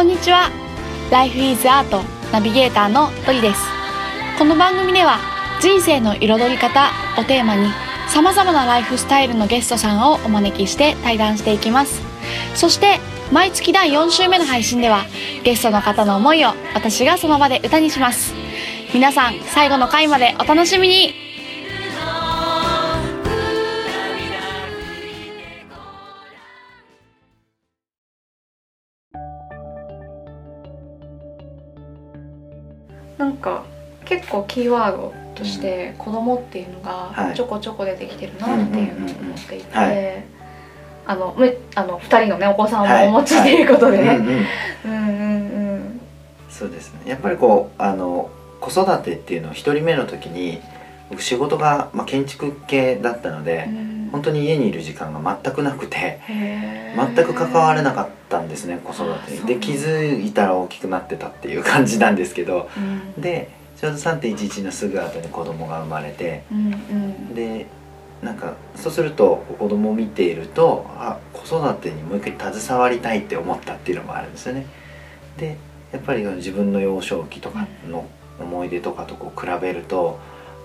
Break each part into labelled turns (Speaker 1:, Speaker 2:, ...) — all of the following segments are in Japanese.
Speaker 1: こんにちは。Life is Art ナビゲーターのトリです。この番組では人生の彩り方をテーマに様々なライフスタイルのゲストさんをお招きして対談していきます。そして毎月第4週目の配信ではゲストの方の思いを私がその場で歌にします。皆さん最後の回までお楽しみに。なんか結構キーワードとして子供っていうのが
Speaker 2: はい。
Speaker 1: ちょこちょこ出てきてるなっていうのを思っていて、
Speaker 2: はい。
Speaker 1: あのむあの2人のねお子さん
Speaker 2: はい。
Speaker 1: もお持ちということでね、
Speaker 2: うんうん。
Speaker 1: うんうんうん。
Speaker 2: そうですね。やっぱりこうあの子育てっていうのを一人目の時に僕仕事が、まあ、建築系だったので、
Speaker 1: うん
Speaker 2: 本当に家にいる時間が全くなくて全く関われなかったんですね子育てに。で気づいたら大きくなってたっていう感じなんですけど
Speaker 1: うん。
Speaker 2: でちょうど3.11のすぐ後に子供が生まれて
Speaker 1: うんうん。
Speaker 2: でなんかそうすると子供を見ているとあ子育てにもう一回携わりたいって思ったっていうのもあるんですよね。でやっぱり自分の幼少期とかの思い出とかとこう比べると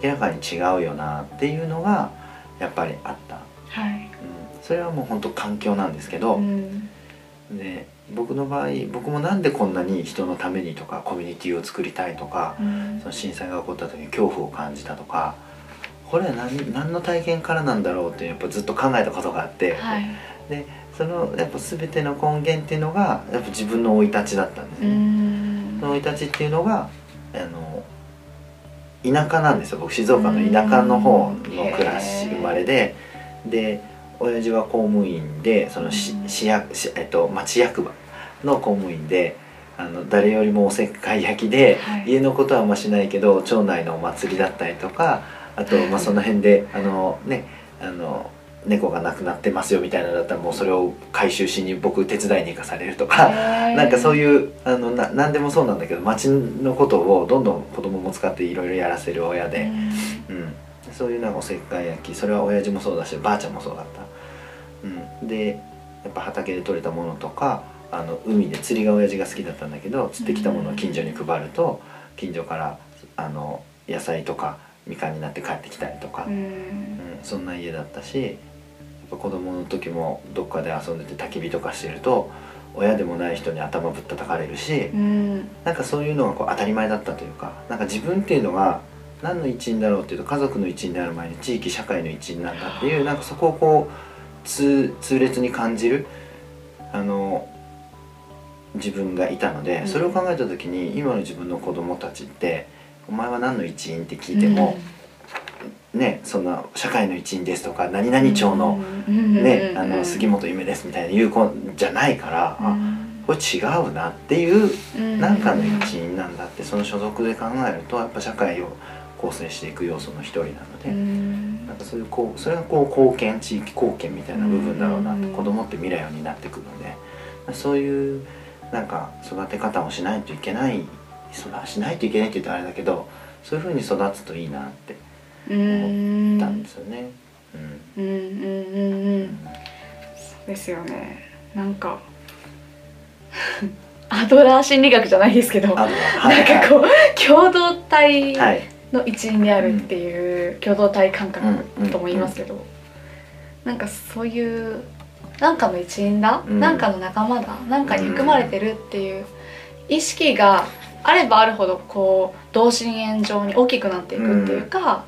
Speaker 2: 明らかに違うよなっていうのがやっぱりあった、
Speaker 1: はい。
Speaker 2: うん、それはもう本当環境なんですけど、
Speaker 1: うん。
Speaker 2: で僕の場合僕もなんでこんなに人のためにとかコミュニティを作りたいとか
Speaker 1: うん。
Speaker 2: その震災が起こった時に恐怖を感じたとかこれは何何の体験からなんだろうってやっぱずっと考えたことがあって、
Speaker 1: はい。
Speaker 2: でそのやっぱ全ての根源っていうのがやっぱ自分の生い立ちだったんです
Speaker 1: う
Speaker 2: ね。
Speaker 1: ん。
Speaker 2: その生い立ちっていうのが田舎なんですよ。僕静岡の田舎の方の暮らし生まれで。で親父は公務員でその市役市えっと町役場の公務員であの誰よりもおせっかい焼きで、
Speaker 1: はい。
Speaker 2: 家のことはあんましないけど町内のお祭りだったりとかあと、まあ、その辺であのねあの猫が亡くなってますよみたいなのだったらもうそれを回収しに僕手伝いに行かされるとか。なんかそう
Speaker 1: う
Speaker 2: いうあのな何でもそうなんだけど町のことをどんどん子供も使っていろいろやらせる親で、うん。そういうなんかおせっかい焼きそれは親父もそうだしばあちゃんもそうだった、うん、でやっぱ畑で採れたものとかあの海で釣りが親父が好きだったんだけど釣ってきたものを近所に配ると近所からあの野菜とかみかんになって帰ってきたりとか、
Speaker 1: う
Speaker 2: うん
Speaker 1: ん。
Speaker 2: そんな家だったし子供の時もどっかで遊んでて焚き火とかしてると親でもない人に頭ぶったたかれるし、
Speaker 1: うん。
Speaker 2: なんかそういうのがこう当たり前だったというかなんか自分っていうのが何の一員だろうっていうと家族の一員である前に地域社会の一員なんだっていうなんかそこをこう痛痛烈に感じるあの自分がいたので
Speaker 1: うん。
Speaker 2: それを考えた時に今の自分の子供たちって「お前は何の一員?」って聞いても、ねそんな社会の一員ですとか何々町の、ねあの杉本夢ですみたいな言う子じゃないから、あこれ違うなっていう何かの一員なんだってその所属で考えるとやっぱ社会を構成していく要素の一人なので、なんかそういうこうそれがこう貢献地域貢献みたいな部分だろうなって、
Speaker 1: うん。
Speaker 2: 子供って未来を担ってくるのでそういうなんか育て方をしないといけない育しないといけないって言ったらあれだけどそういうふうに育つといいなって
Speaker 1: うん
Speaker 2: 思ったんですよね。うん。
Speaker 1: うんうんうんうんそうですよね。なんか アドラー心理学じゃないですけど
Speaker 2: あとは
Speaker 1: なんかこう共同体
Speaker 2: はい
Speaker 1: の一員であるっていう共同体感覚とも言いますけど、なんかそういうなんかの一員だ、
Speaker 2: うん。
Speaker 1: なんかの仲間だなんかに含まれてるっていう意識があればあるほどこう同心円状に大きくなっていくっていうか、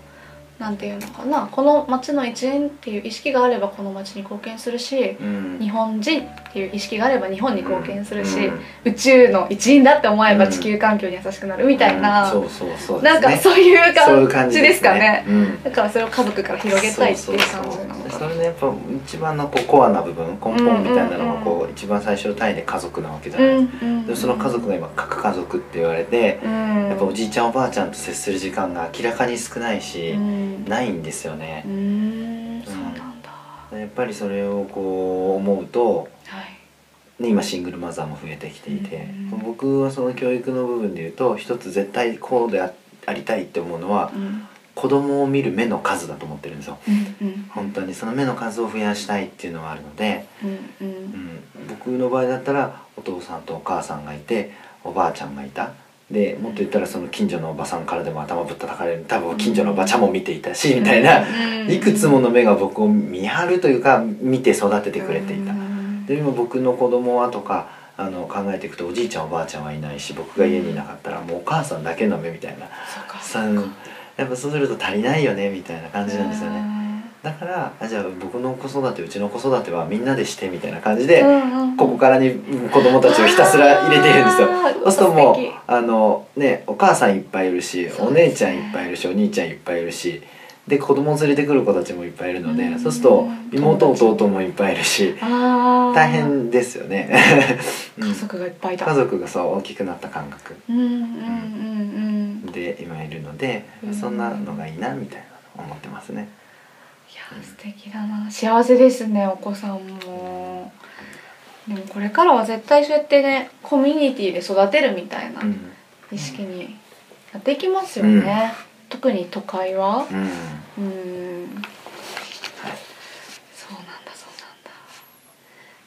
Speaker 1: なんていうのかな。この町の一員っていう意識があればこの町に貢献するし
Speaker 2: うん。
Speaker 1: 日本人っていう意識があれば日本に貢献するし、
Speaker 2: うん。
Speaker 1: 宇宙の一員だって思えば
Speaker 2: うん。
Speaker 1: 地球環境に優しくなるみたいな、
Speaker 2: うん。そうそうそう
Speaker 1: なんか
Speaker 2: う
Speaker 1: そういう感じですかね。
Speaker 2: うん。
Speaker 1: だからそれを家族から広げたいっていう感じなの
Speaker 2: そうそれねやっぱ一番のこうコアな部分根本みたいなのがこう一番最初の単位で家族なわけじゃ
Speaker 1: う
Speaker 2: ないですか、
Speaker 1: んうん
Speaker 2: でその家族が今核家族って言われて
Speaker 1: うん。
Speaker 2: やっぱおじいちゃんおばあちゃんと接する時間が明らかに少ないし、
Speaker 1: うん。
Speaker 2: ないんですよね。
Speaker 1: う、ん。そうなんだ。
Speaker 2: やっぱりそれをこう思うと、
Speaker 1: はい。
Speaker 2: ね、今シングルマザーも増えてきていて、
Speaker 1: うん。
Speaker 2: 僕はその教育の部分で言うと一つ絶対こうであありたいって思うのは
Speaker 1: うん
Speaker 2: 子供を見る目の数だと思ってるんですよ。
Speaker 1: うんうん。
Speaker 2: 本当にその目の数を増やしたいっていうのはあるので、
Speaker 1: うんうん。
Speaker 2: うん、僕の場合だったらお父さんとお母さんがいておばあちゃんがいた。でもっと言ったらその近所のおばさんからでも頭ぶったたかれる。多分近所のおばちゃんも見ていたしみたいな。
Speaker 1: うん
Speaker 2: いくつもの目が僕を見張るというか見て育ててくれていた。
Speaker 1: うん
Speaker 2: で今僕の子供はとかあの考えていくとおじいちゃんおばあちゃんはいないし僕が家にいなかったらもうお母さんだけの目みたいな。
Speaker 1: そうか
Speaker 2: さ
Speaker 1: そうか
Speaker 2: やっぱそうすると足りないよねみたいな感じなんですよね。
Speaker 1: ね
Speaker 2: だからあじゃあ僕の子育てうちの子育てはみんなでしてみたいな感じで、ここからに子供たちをひたすら入れているんですよ。そうするともうあのねお母さんいっぱいいるし、お姉ちゃんいっぱいいるしお兄ちゃんいっぱいいるしで子供を連れてくる子たちもいっぱいいるので、
Speaker 1: うん
Speaker 2: そうすると妹弟もいっぱいいるし大変ですよね、うん
Speaker 1: 家族がいっぱいだ。
Speaker 2: 家族がそう大きくなった感覚。
Speaker 1: うんうんうんうん
Speaker 2: で今いるので、
Speaker 1: うん。
Speaker 2: そんなのがいいなみたいな思ってますね。
Speaker 1: いや素敵だな。幸せですねお子さんも。でもこれからは絶対そうやってねコミュニティで育てるみたいな
Speaker 2: うん。
Speaker 1: 意識になっていきますよね、特に都会は。
Speaker 2: うん。
Speaker 1: うん。そうなんだそうなんだ。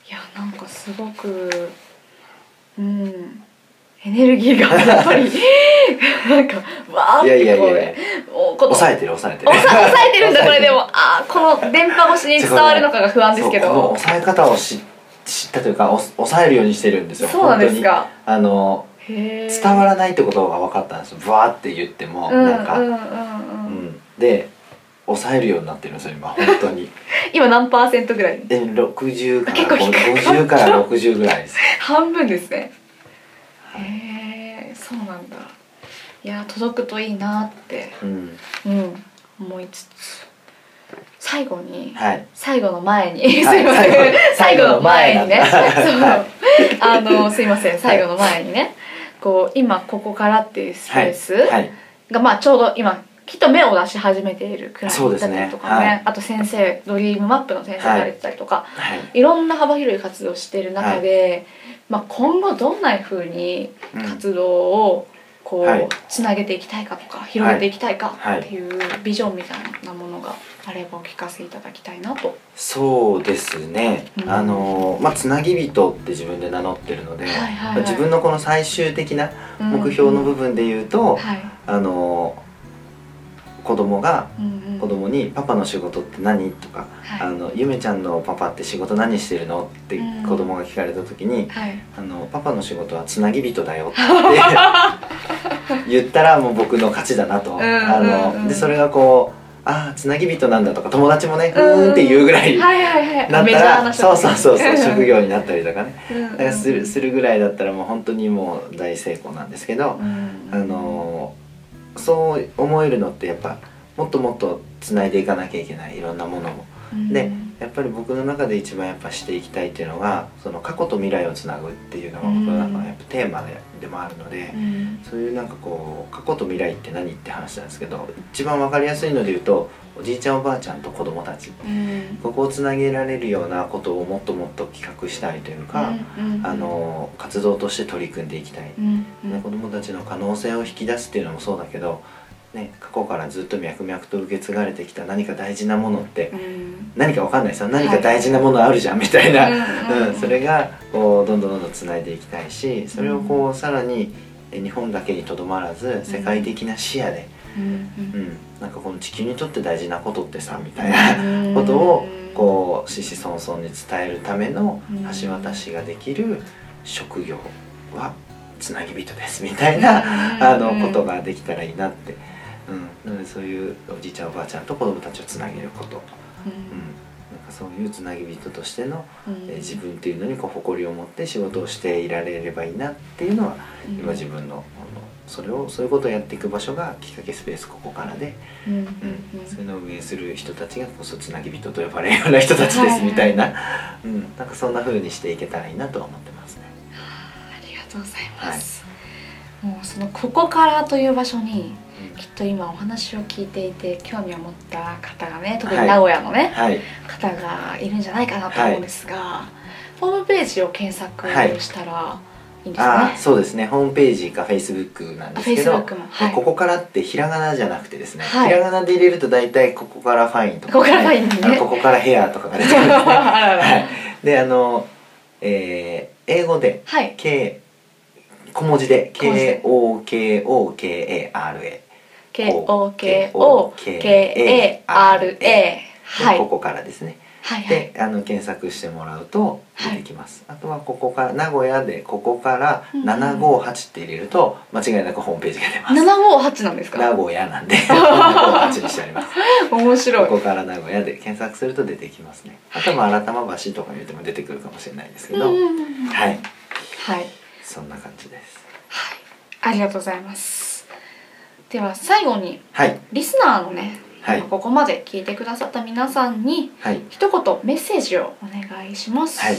Speaker 1: いやなんかすごくうん。エネルギーがやっぱりなんかわーっ
Speaker 2: いやいや
Speaker 1: てこう
Speaker 2: いやいや。
Speaker 1: おこの
Speaker 2: 抑えてる抑えてる。
Speaker 1: 抑え抑えてるんだこれでも。あーこの電波越しに伝わるのかが不安ですけ
Speaker 2: そうこの
Speaker 1: ど
Speaker 2: 抑え方を知知ったというかお抑えるようにしてるんですよ。
Speaker 1: そうなんですか。
Speaker 2: 本当に。あの
Speaker 1: へー。
Speaker 2: 伝わらないってことが分かったんですよ。ブワーって言っても、
Speaker 1: うん
Speaker 2: なんか、うん
Speaker 1: ううんうん。うん。
Speaker 2: で抑えるようになってるんですよ今本当に。
Speaker 1: 今何パーセントぐらい？
Speaker 2: で60か
Speaker 1: 結
Speaker 2: ら
Speaker 1: 構低い。
Speaker 2: 50から60ぐらいです。
Speaker 1: 半分ですね。へえそうなんだいや届くといいなって
Speaker 2: うん。
Speaker 1: うん思いつつ最後に
Speaker 2: はい。
Speaker 1: 最後の前に、
Speaker 2: はい。
Speaker 1: すいません。
Speaker 2: 最後
Speaker 1: 最後の前にね。そう。あのすいません。最後の前にね。こう今ここからっていうスペース
Speaker 2: はい。
Speaker 1: が、まあちょうど今きっと芽を出し始めているくらいだったりとかね。
Speaker 2: はい。
Speaker 1: あと先生ドリームマップの先生がれてたりとか、
Speaker 2: はい。
Speaker 1: い、ろんな幅広い活動をしている中で、まあ、今後どんなふうに
Speaker 2: うん
Speaker 1: 活動をこう、
Speaker 2: はい。
Speaker 1: つなげていきたいかとか広げていきたいか
Speaker 2: はい。
Speaker 1: っていうビジョンみたいなものがあればお聞かせいただきたいなと。
Speaker 2: そうですね、
Speaker 1: うん。
Speaker 2: あのまあつなぎ人って自分で名乗ってるので、
Speaker 1: はいはいはい。
Speaker 2: 自分のこの最終的な
Speaker 1: うん
Speaker 2: 目標の部分で言うと、
Speaker 1: はい。
Speaker 2: あの子供が
Speaker 1: うんうん
Speaker 2: 子供に「パパの仕事って何?」とか「
Speaker 1: はい。
Speaker 2: あのゆめちゃんのパパって仕事何してるの?」って
Speaker 1: うん。
Speaker 2: 子供が聞かれた時に
Speaker 1: はい「
Speaker 2: あのパパの仕事はつなぎ人だよ」って 言ったらもう僕の勝ちだなと。あ
Speaker 1: うん
Speaker 2: のでそれがこう「ああつなぎ人なんだ」とか友達もね「ふ
Speaker 1: うん
Speaker 2: ーん」って言うぐらいなったらそう
Speaker 1: 人
Speaker 2: そうそうそう職
Speaker 1: 業
Speaker 2: 業になったりとかね。だからするするぐらいだったらもう本当にもう大成功なんですけど、あのそう思えるのってやっぱもっともっとつないでいかなきゃいけないいろんなものも。でやっぱり僕の中で一番やっぱしていきたいっていうのがその過去と未来をつなぐっていうのが僕の中のやっぱテーマででもあるので、そういうなんかこう過去と未来って何って話なんですけど一番わかりやすいので言うとおじいちゃんおばあちゃんと子供たち。ここをつなげられるようなことをもっともっと企画したいというか、あの活動として取り組んでいきたい、ね、子供たちの可能性を引き出すっていうのもそうだけど、ね、過去からずっと脈々と受け継がれてきた何か大事なものって何かわかんないですよ何か大事なものあるじゃんみたいな、うん、それがこうどんどんどんどんつないでいきたいしそれをこうさらにえ日本だけにとどまらず世界的な視野で、うん、なんかこの地球にとって大事なことってさみたいなことをこう子々孫々に伝えるための橋渡しができる職業はつなぎ人ですみたいなあのことができたらいいなって、うん、なのでそういうおじいちゃんおばあちゃんと子供たちをつなげること、うん、なんかそういうつなぎ人としての、えー自分っていうのにこう誇りを持って仕事をしていられればいいなっていうのは今自分のあのそれをそういうことをやっていく場所がきっかけスペースここからで、うん。そういうのを運営する人たちがこそつなぎ人と呼ばれるような人たちですみたいな、うん、なんかそんな風にしていけたらいいなとは思ってますね。
Speaker 1: ありがとうございます、もうそのここからという場所にきっと今お話を聞いていて興味を持った方がね特に名古屋のね、
Speaker 2: はい、
Speaker 1: 方がいるんじゃないかなと思うんですが、ホームページを検索したらいいんです
Speaker 2: あ
Speaker 1: ね。
Speaker 2: ー。そうですね。ホームページかフェイスブックなんですけど、
Speaker 1: はい。
Speaker 2: ここからってひらがなじゃなくてですね、
Speaker 1: はい。
Speaker 2: ひらがなで入れると大体ここからファインとか、
Speaker 1: ここからファインね。
Speaker 2: ここからヘアとかが出てくるんですね であのえー英語で
Speaker 1: はい。
Speaker 2: K 小文字で
Speaker 1: 小文字で
Speaker 2: KOKOKARA
Speaker 1: はい。
Speaker 2: ここからですね。
Speaker 1: はいはい。
Speaker 2: であの検索してもらうと出てきます、あとはここから名古屋でここから
Speaker 1: うんうん。
Speaker 2: 758って入れると間違いなくホームページが出ます。
Speaker 1: 七五八なんですか？
Speaker 2: 名古屋なんで 758にしてあります。
Speaker 1: 面白い。
Speaker 2: ここから名古屋で検索すると出てきますね。あとはまあ新玉橋とか入れても出てくるかもしれないですけど、
Speaker 1: うんうんうん
Speaker 2: はい。
Speaker 1: はい。
Speaker 2: そんな感じです。
Speaker 1: ありがとうございます。では最後に
Speaker 2: はい。
Speaker 1: リスナーのね、
Speaker 2: はい。
Speaker 1: ここまで聞いてくださった皆さんに
Speaker 2: はい。
Speaker 1: 一言メッセージをお願いします。
Speaker 2: はい。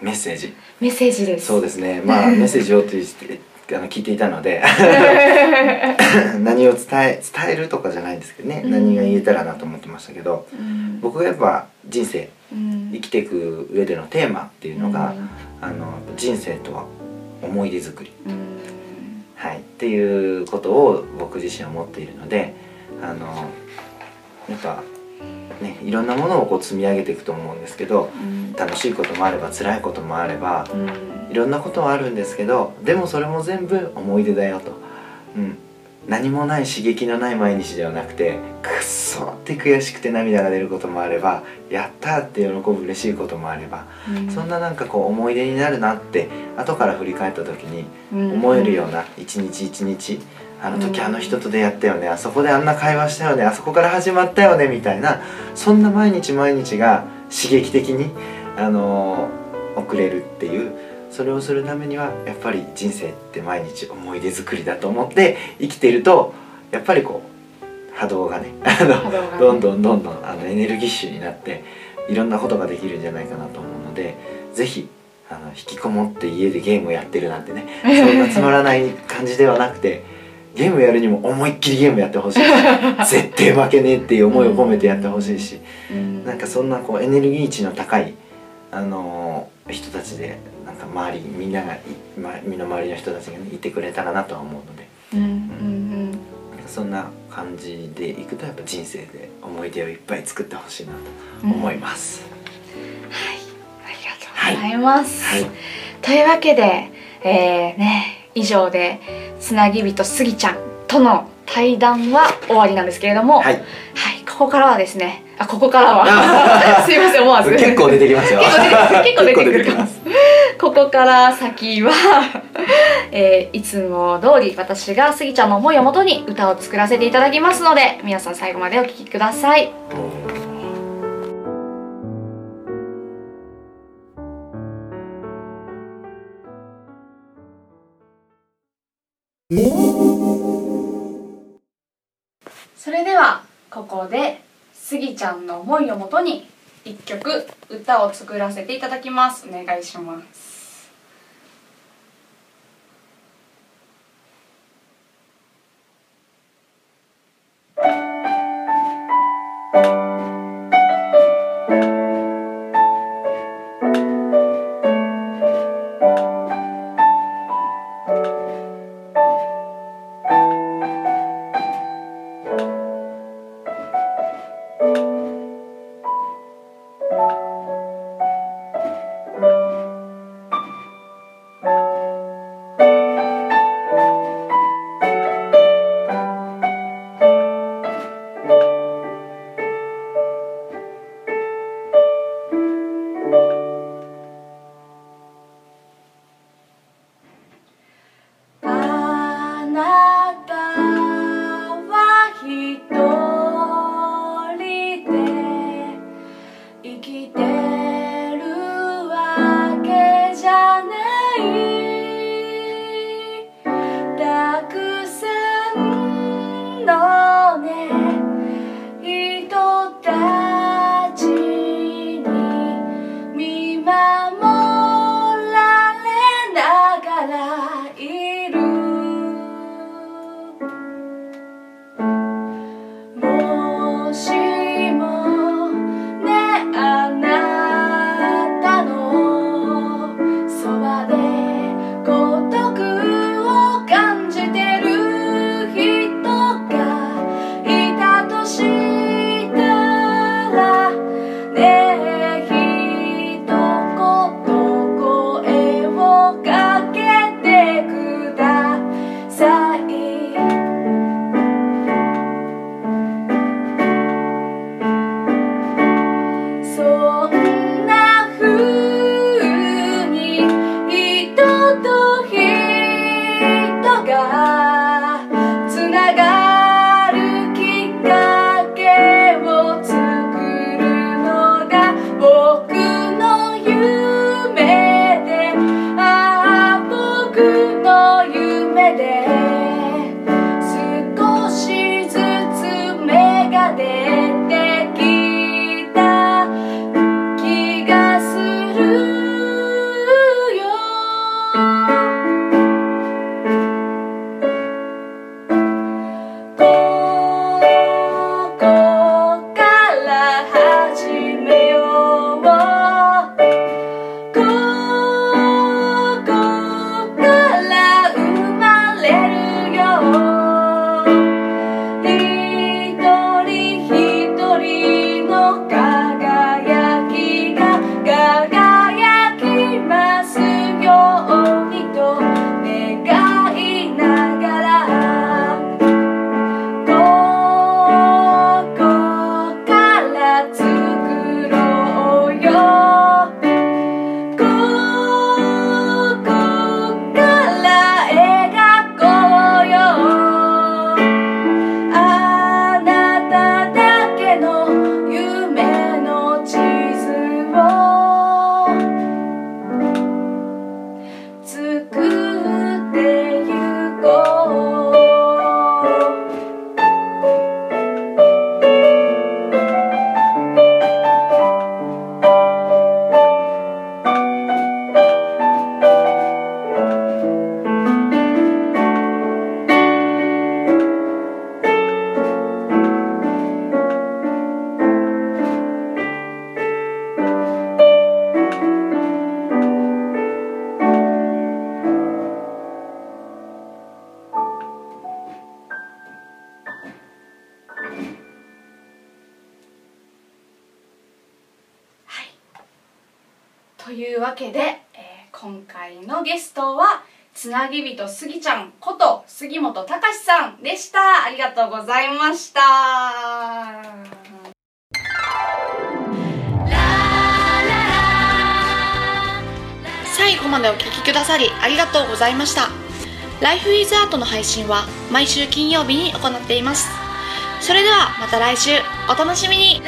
Speaker 2: メッセージ。
Speaker 1: メッセージです。
Speaker 2: そうですね。まあ メッセージをと言ってあの聞いていたので。何を伝え伝えるとかじゃないんですけどね、
Speaker 1: うん。
Speaker 2: 何が言えたらなと思ってましたけど。
Speaker 1: うん。
Speaker 2: 僕がやっぱ人生
Speaker 1: うん。
Speaker 2: 生きていく上でのテーマっていうのが、あの人生とは思い出作り、っていうことを僕自身は思っているのであのやっぱねいろんなものをこう積み上げていくと思うんですけど
Speaker 1: うん。
Speaker 2: 楽しいこともあれば辛いこともあれば
Speaker 1: うん。
Speaker 2: いろんなことはあるんですけどでもそれも全部思い出だよと、うん、何もない刺激のない毎日ではなくてくっそーって悔しくて涙が出ることもあればやったーって喜ぶ嬉しいこともあれば
Speaker 1: うん。
Speaker 2: そんななんかこう思い出になるなって後から振り返った時に
Speaker 1: うん。
Speaker 2: 思えるような一日一日あの時
Speaker 1: うん。
Speaker 2: あの人と出会ったよねあそこであんな会話したよねあそこから始まったよねみたいなそんな毎日毎日が刺激的に、あのー送れるっていうそれをするためにはやっぱり人生って毎日思い出作りだと思って生きてるとやっぱりこう波動がね どんどんどんどんあのエネルギッシュになっていろんなことができるんじゃないかなと思うのでぜひあの引きこもって家でゲームをやってるなんてねそんなつまらない感じではなくてゲームやるにも思いっきりゲームやってほしいし 絶対負けねえっていう思いを込めてやってほしいし
Speaker 1: うん。
Speaker 2: なんかそんなこうエネルギー値の高い、あのー人たちでなんか周りみんながい、ま、身の回りの人たちが、ね、いてくれたらなとは思うので。
Speaker 1: うんうん
Speaker 2: そんな感じでいくとやっぱ人生で思い出をいっぱい作ってほしいなと思います。
Speaker 1: ありがとうございます。
Speaker 2: はい。
Speaker 1: というわけで、えー、ね以上でつなぎ人スギちゃんとの対談は終わりなんですけれども、
Speaker 2: はい、
Speaker 1: はい、ここからはですね、あ、ここからは、すいません、思わず。
Speaker 2: 結構出てきますよ。
Speaker 1: 結構出てくる
Speaker 2: 結構出てきます。
Speaker 1: ここから先は、えーいつも通り私がスギちゃんの思いをもとに歌を作らせていただきますので、皆さん最後までお聴きください。それではここでスギちゃんの思いをもとに一曲歌を作らせていただきます。お願いします。というわけで、えー今回のゲストはつなぎびとスギちゃんこと杉本隆さんでした。ありがとうございました。最後までお聞きくださりありがとうございました。ライフイズアートの配信は毎週金曜日に行っています。それではまた来週。お楽しみに。